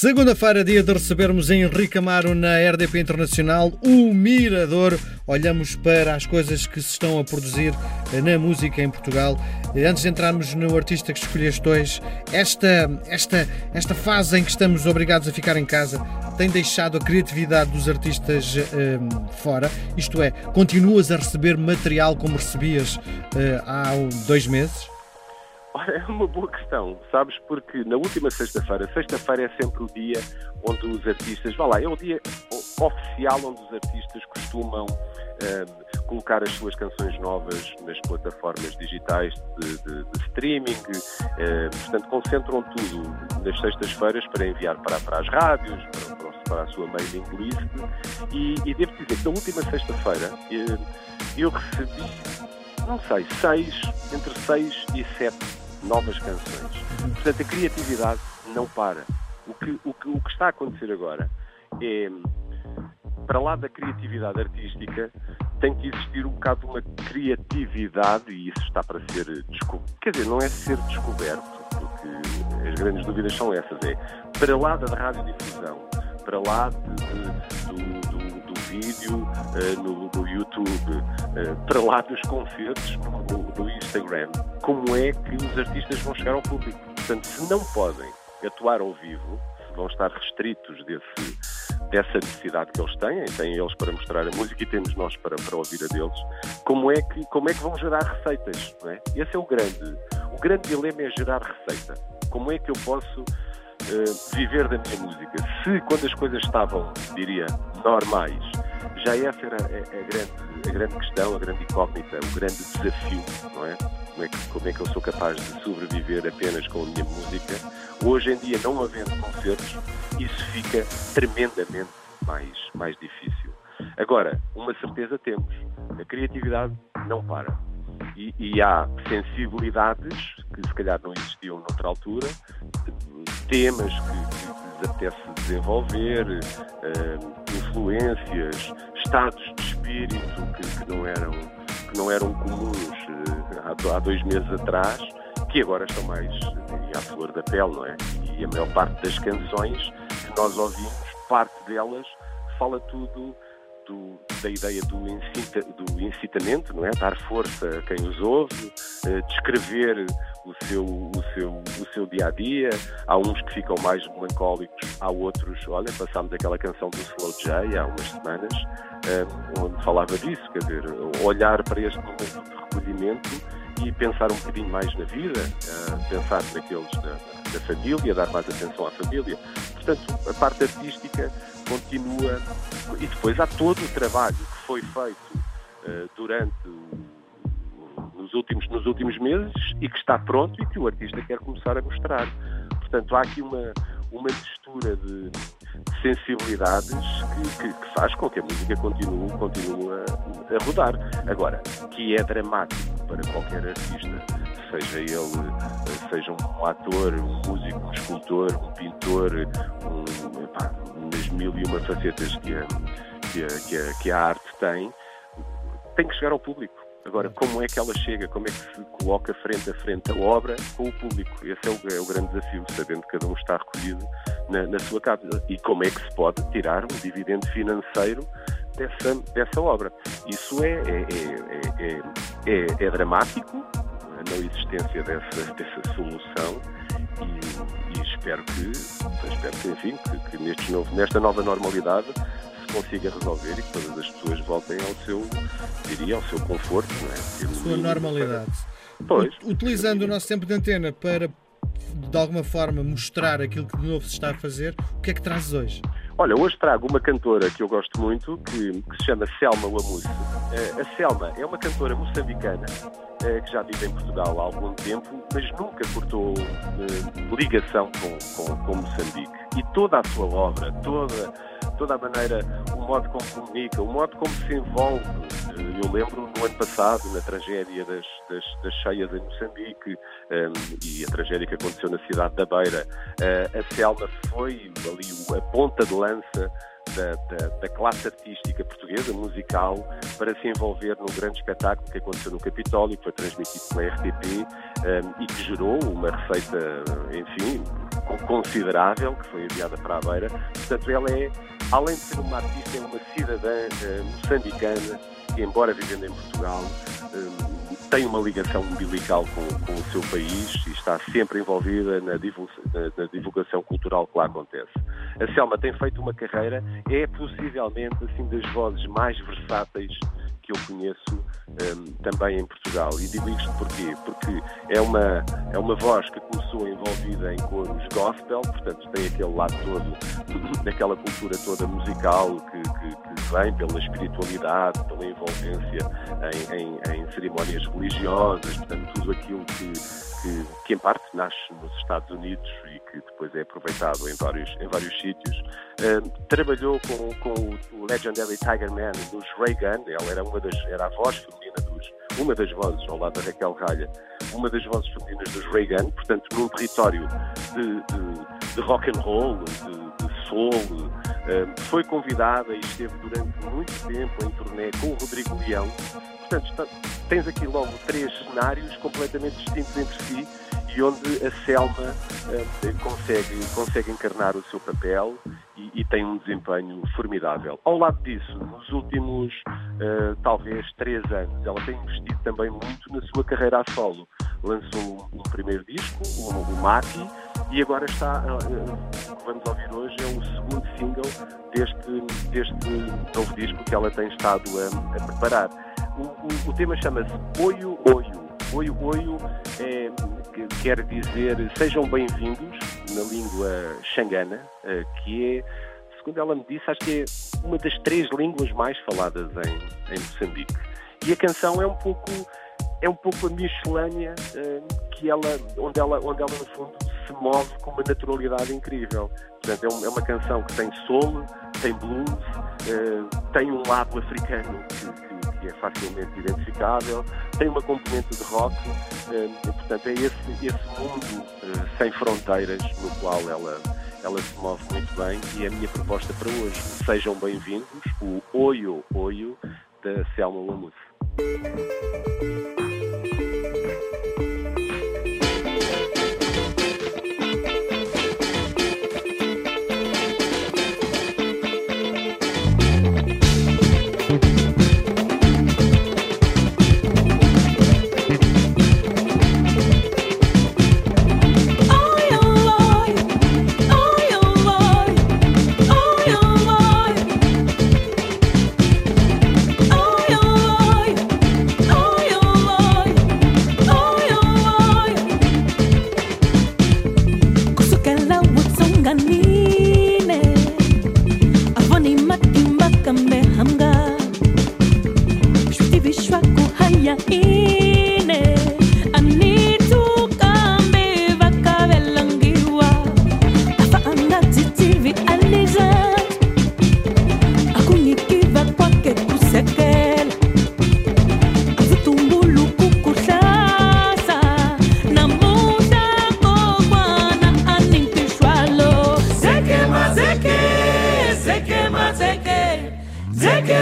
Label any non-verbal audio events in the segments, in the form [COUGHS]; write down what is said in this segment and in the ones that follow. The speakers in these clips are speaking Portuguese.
Segunda-feira, dia de recebermos Henrique Amaro na RDP Internacional, o Mirador. Olhamos para as coisas que se estão a produzir na música em Portugal. Antes de entrarmos no artista que escolheste hoje, esta, esta, esta fase em que estamos obrigados a ficar em casa tem deixado a criatividade dos artistas um, fora? Isto é, continuas a receber material como recebias uh, há dois meses? [LAUGHS] Olha, é uma boa questão, sabes? Porque na última sexta-feira, sexta-feira é sempre o dia onde os artistas, vá lá, é o dia oficial onde os artistas costumam um, colocar as suas canções novas nas plataformas digitais de, de, de streaming, um, portanto, concentram tudo nas sextas-feiras para enviar para, para as rádios, para, para, a sua mailing list. E, e devo dizer que na última sexta-feira eu recebi, não sei, seis, entre seis e sete novas canções. Portanto, a criatividade não para. O que, o que, o que está a acontecer agora é, para lá da criatividade artística, tem que existir um bocado uma criatividade, e isso está para ser descoberto. Quer dizer, não é ser descoberto, porque as grandes dúvidas são essas. É para lá da radiodifusão, para lá de, de, do, do vídeo uh, no, no, YouTube, uh, para lá dos concertos no, Instagram. Como é que os artistas vão chegar ao público? Portanto, se não podem atuar ao vivo, vão estar restritos desse, dessa necessidade que eles têm, têm eles para mostrar a música e temos nós para, para ouvir a deles, como é que, como é que vão gerar receitas? É? Esse é o grande, o grande dilema é gerar receita. Como é que eu posso uh, viver da minha música? Se quando as coisas estavam, diria, normais, já essa era a, a, grande, a grande questão, a grande incógnita, o grande desafio, não é? Como, é que, como é que eu sou capaz de sobreviver apenas com a minha música? Hoje em dia, não havendo concertos, isso fica tremendamente mais, mais difícil. Agora, uma certeza temos: a criatividade não para. E, e, há sensibilidades que se calhar não existiam noutra altura, temas que, que lhes apetece desenvolver, uh, influências, estados de espírito que, que, não, eram, que não eram comuns uh, há, há, dois meses atrás, que agora estão mais uh, à flor da pele, não é? E a maior parte das canções que nós ouvimos, parte delas fala tudo do, da ideia do, incita, do, incitamento, não é? Dar força a quem os ouve, uh, descrever o seu, o, seu, o seu dia a dia. Há uns que ficam mais melancólicos, há outros. Olha, passámos aquela canção do Slow J há umas semanas, um, onde falava disso, quer dizer, olhar para este momento de recolhimento e pensar um bocadinho mais na vida, uh, pensar naqueles da, da família, dar mais atenção à família. Portanto, a parte artística continua e depois há todo o trabalho que foi feito uh, durante nos últimos, nos últimos meses e que está pronto e que o artista quer começar a mostrar. Portanto, há aqui uma, uma mistura de, de sensibilidades que, que, que, faz com que a música continue, continue a, a, rodar. Agora, que é dramático para qualquer artista, seja ele seja um ator, um músico, um escultor, um pintor, um, epá, nas mil e uma facetas que a, que a, que a, arte tem, tem que chegar ao público. Agora, como é que ela chega? Como é que se coloca frente a frente a obra com o público? Esse é o, é o grande desafio, sabendo que cada um está recolhido na, na, sua casa. E como é que se pode tirar um dividendo financeiro dessa, dessa obra? Isso é, é, é, é, é dramático, a não existência dessa, dessa solução. E, e espero que, espero que enfim, que, que neste novo, nesta nova normalidade consiga resolver e que todas as pessoas voltem ao seu, diria, ao seu conforto, não é? Sua normalidade. Pois. Utilizando o nosso tempo de antena para, de alguma forma, mostrar aquilo que de novo se está a fazer, o que é que trazes hoje? Olha, hoje trago uma cantora que eu gosto muito, que, que se chama Selma Wamusse. Uh, a Selma é uma cantora moçambicana uh, que já vive em Portugal há algum tempo, mas nunca cortou uh, ligação com, com, com Moçambique. E toda a sua obra, toda toda a maneira, o modo como comunica, o modo como se envolve. Eu lembro no ano passado, na tragédia das, das, das cheias em Moçambique um, e a tragédia que aconteceu na cidade da Beira, uh, a Selma foi ali a ponta de lança da, da, da, classe artística portuguesa, musical, para se envolver num grande espetáculo que aconteceu no Capitólio, que foi transmitido pela RTP um, e que gerou uma receita, enfim, considerável, que foi enviada para a Beira. Portanto, ela é, além de ser uma artista, é uma cidadã uh, moçambicana embora vivendo em Portugal, um, tem uma ligação umbilical com, com, o seu país e está sempre envolvida na na divulgação, cultural que lá acontece. A Selma tem feito uma carreira, é possivelmente assim das vozes mais versáteis que eu conheço também em Portugal. E digo isto porquê? Porque é uma, é uma voz que começou envolvida em coros gospel, portanto tem aquele lado todo, [COUGHS] daquela cultura toda musical que, que, que vem pela espiritualidade, pela envolvência em, em, em cerimónias religiosas, portanto tudo aquilo que, que, que, em parte nasce nos Estados Unidos e que depois é aproveitado em vários, em vários sítios. Uh, trabalhou com, com o Legendary Tiger Man dos Reagan, ela era, uma das, era a voz uma das vozes, ao lado da Raquel Ralha, uma das vozes femininas dos Reagan, portanto num território de, de, de rock and roll, de, de soul, uh, foi convidada e esteve durante muito tempo em turnê com o Rodrigo Leão, Portanto, tens aqui logo três cenários completamente distintos entre si e onde a Selma uh, consegue, consegue encarnar o seu papel e, e, tem um desempenho formidável. Ao lado disso, nos últimos uh, talvez três anos, ela tem investido também muito na sua carreira a solo. Lançou um, um primeiro disco, o, o Mati, e agora está, uh, o que vamos ouvir hoje é o segundo single deste, deste novo disco que ela tem estado a, a preparar. O, o, o tema chama-se Oio Oio. Oio Oio é, que quer dizer sejam bem-vindos na língua xangana, eh, que é, segundo ela me disse, acho que é uma das três línguas mais faladas em, em Moçambique. E a canção é um pouco é um pouco a miscelânea uh, que ela, onde ela, onde ela no fundo se move com uma naturalidade incrível. Portanto, é, é uma canção que tem soul, tem blues, uh, tem um lado africano que, que é facilmente identificável, tem uma componente de rock, eh, portanto é esse, esse mundo eh, sem fronteiras no qual ela, ela se move muito bem. E é a minha proposta para hoje. Sejam bem-vindos, o Oio Oio da Selma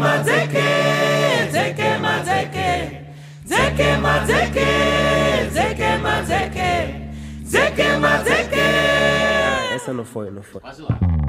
Lamouth. Essa não foi, não foi. Quase lá.